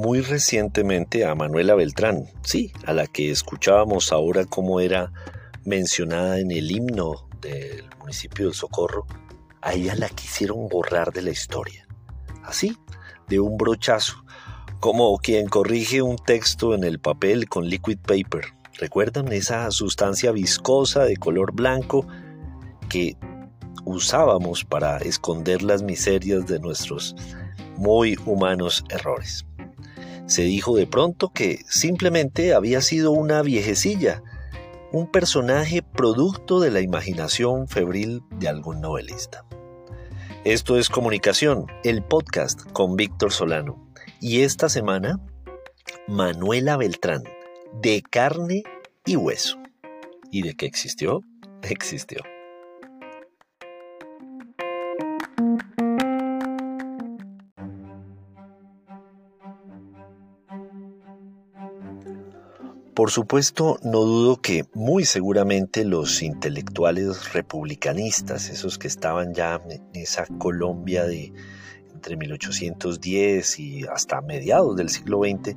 muy recientemente a Manuela Beltrán, sí, a la que escuchábamos ahora cómo era mencionada en el himno del municipio del Socorro, a ella la quisieron borrar de la historia. Así, de un brochazo, como quien corrige un texto en el papel con liquid paper. ¿Recuerdan esa sustancia viscosa de color blanco que usábamos para esconder las miserias de nuestros muy humanos errores? Se dijo de pronto que simplemente había sido una viejecilla, un personaje producto de la imaginación febril de algún novelista. Esto es Comunicación, el podcast con Víctor Solano. Y esta semana, Manuela Beltrán, de carne y hueso. ¿Y de qué existió? Existió. Por supuesto, no dudo que muy seguramente los intelectuales republicanistas, esos que estaban ya en esa Colombia de entre 1810 y hasta mediados del siglo XX,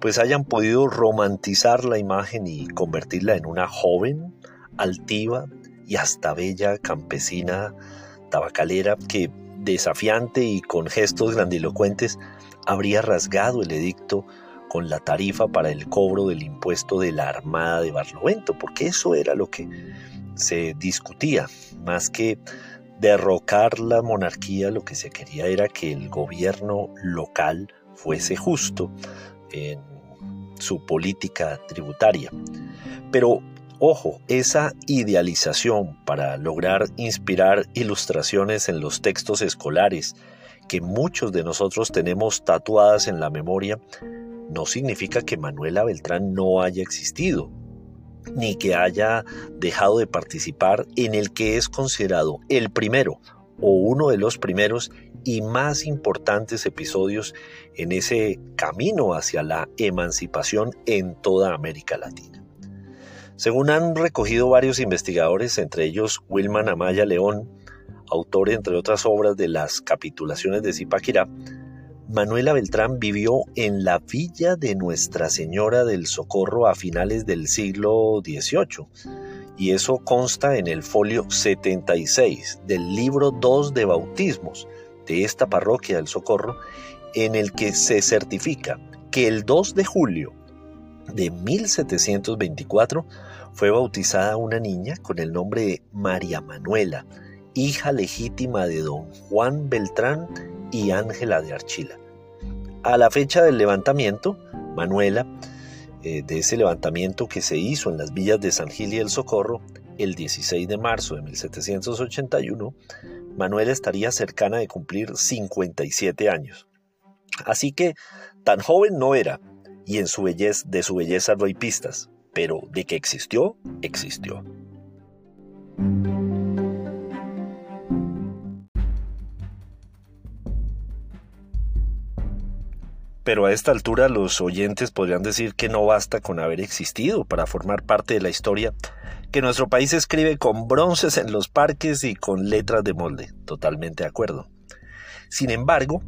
pues hayan podido romantizar la imagen y convertirla en una joven, altiva y hasta bella campesina tabacalera que, desafiante y con gestos grandilocuentes, habría rasgado el edicto con la tarifa para el cobro del impuesto de la Armada de Barlovento, porque eso era lo que se discutía, más que derrocar la monarquía, lo que se quería era que el gobierno local fuese justo en su política tributaria. Pero ojo, esa idealización para lograr inspirar ilustraciones en los textos escolares que muchos de nosotros tenemos tatuadas en la memoria, no significa que Manuela Beltrán no haya existido, ni que haya dejado de participar en el que es considerado el primero o uno de los primeros y más importantes episodios en ese camino hacia la emancipación en toda América Latina. Según han recogido varios investigadores, entre ellos Wilman Amaya León, autor entre otras obras de las capitulaciones de Zipaquirá, Manuela Beltrán vivió en la villa de Nuestra Señora del Socorro a finales del siglo XVIII, y eso consta en el folio 76 del libro 2 de bautismos de esta parroquia del Socorro, en el que se certifica que el 2 de julio de 1724 fue bautizada una niña con el nombre de María Manuela, hija legítima de don Juan Beltrán y Ángela de Archila. A la fecha del levantamiento, Manuela, eh, de ese levantamiento que se hizo en las villas de San Gil y el Socorro, el 16 de marzo de 1781, Manuela estaría cercana de cumplir 57 años. Así que tan joven no era, y en su belleza, de su belleza no hay pistas, pero de que existió, existió. Pero a esta altura los oyentes podrían decir que no basta con haber existido para formar parte de la historia que nuestro país escribe con bronces en los parques y con letras de molde. Totalmente de acuerdo. Sin embargo,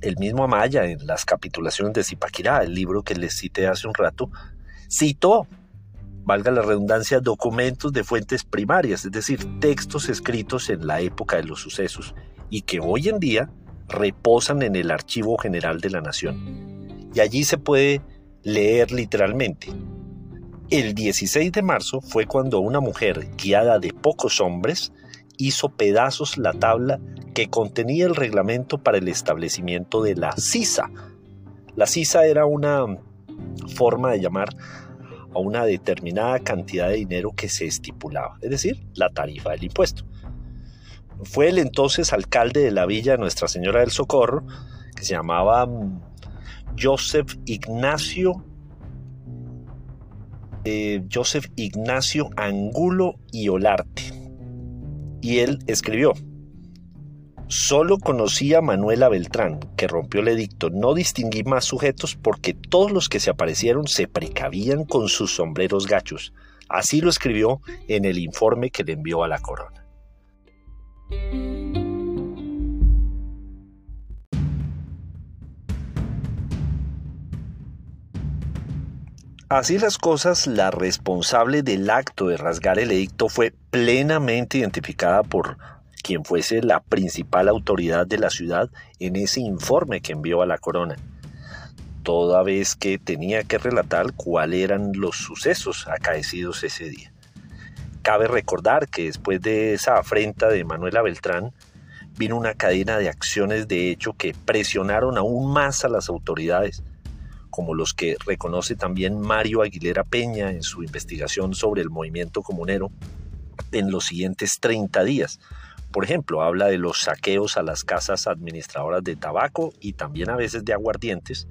el mismo Amaya en las capitulaciones de Zipaquirá, el libro que les cité hace un rato, citó, valga la redundancia, documentos de fuentes primarias, es decir, textos escritos en la época de los sucesos y que hoy en día reposan en el Archivo General de la Nación. Y allí se puede leer literalmente. El 16 de marzo fue cuando una mujer guiada de pocos hombres hizo pedazos la tabla que contenía el reglamento para el establecimiento de la CISA. La CISA era una forma de llamar a una determinada cantidad de dinero que se estipulaba, es decir, la tarifa del impuesto fue el entonces alcalde de la villa Nuestra Señora del Socorro, que se llamaba mm, Joseph Ignacio eh, Joseph Ignacio Angulo y Olarte. Y él escribió, Solo conocí a Manuela Beltrán, que rompió el edicto. No distinguí más sujetos porque todos los que se aparecieron se precavían con sus sombreros gachos. Así lo escribió en el informe que le envió a la corona. Así las cosas, la responsable del acto de rasgar el edicto fue plenamente identificada por quien fuese la principal autoridad de la ciudad en ese informe que envió a la corona, toda vez que tenía que relatar cuáles eran los sucesos acaecidos ese día. Cabe recordar que después de esa afrenta de Manuela Beltrán, vino una cadena de acciones de hecho que presionaron aún más a las autoridades, como los que reconoce también Mario Aguilera Peña en su investigación sobre el movimiento comunero en los siguientes 30 días. Por ejemplo, habla de los saqueos a las casas administradoras de tabaco y también a veces de aguardientes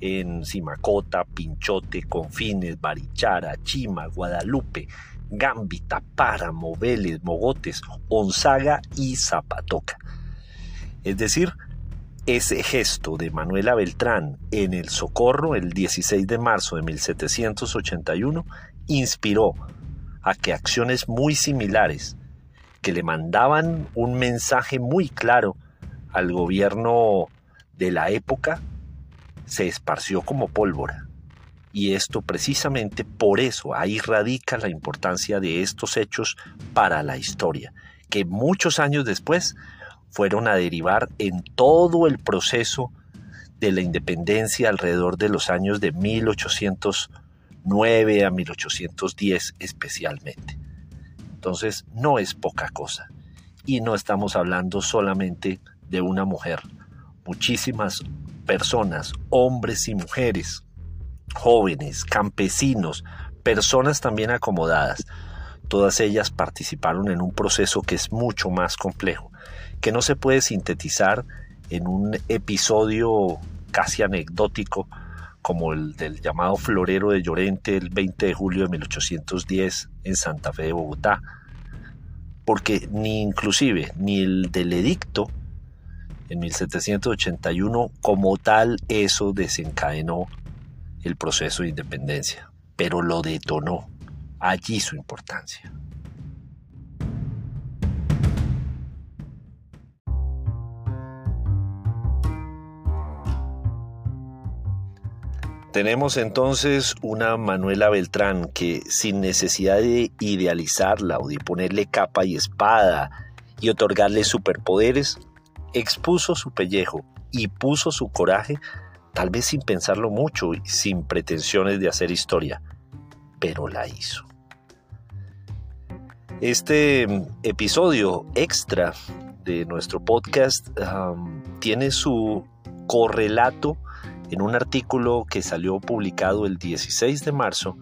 en Simacota, Pinchote, Confines, Barichara, Chima, Guadalupe, Gambita, Páramo, Vélez, Mogotes, Onzaga y Zapatoca. Es decir, ese gesto de Manuela Beltrán en el Socorro el 16 de marzo de 1781 inspiró a que acciones muy similares, que le mandaban un mensaje muy claro al gobierno de la época, se esparció como pólvora. Y esto precisamente por eso, ahí radica la importancia de estos hechos para la historia, que muchos años después fueron a derivar en todo el proceso de la independencia alrededor de los años de 1809 a 1810 especialmente. Entonces no es poca cosa. Y no estamos hablando solamente de una mujer. Muchísimas personas, hombres y mujeres, jóvenes, campesinos, personas también acomodadas. Todas ellas participaron en un proceso que es mucho más complejo, que no se puede sintetizar en un episodio casi anecdótico como el del llamado Florero de Llorente el 20 de julio de 1810 en Santa Fe de Bogotá, porque ni inclusive ni el del edicto en 1781 como tal eso desencadenó el proceso de independencia, pero lo detonó. Allí su importancia. Tenemos entonces una Manuela Beltrán que sin necesidad de idealizarla o de ponerle capa y espada y otorgarle superpoderes, expuso su pellejo y puso su coraje tal vez sin pensarlo mucho y sin pretensiones de hacer historia, pero la hizo. Este mm, episodio extra de nuestro podcast tiene su correlato en un artículo que salió publicado el 16 de marzo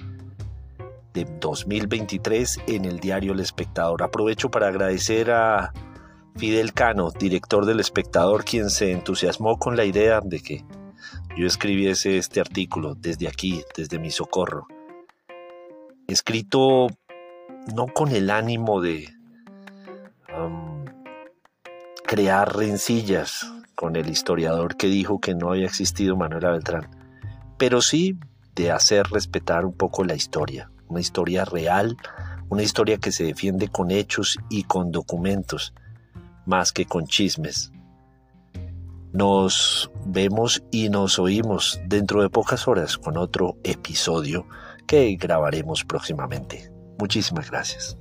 de 2023 en el diario El Espectador. Aprovecho para agradecer a Fidel Cano, director del Espectador, quien se entusiasmó con la idea de que yo escribiese este artículo desde aquí, desde mi socorro, escrito no con el ánimo de crear rencillas con el historiador que dijo que no había existido Manuela Beltrán, pero sí de hacer respetar un poco la historia, una historia real, una historia que se defiende con hechos y con documentos, más que con chismes. Nos vemos y nos oímos dentro de pocas horas con otro episodio que grabaremos próximamente. Muchísimas gracias.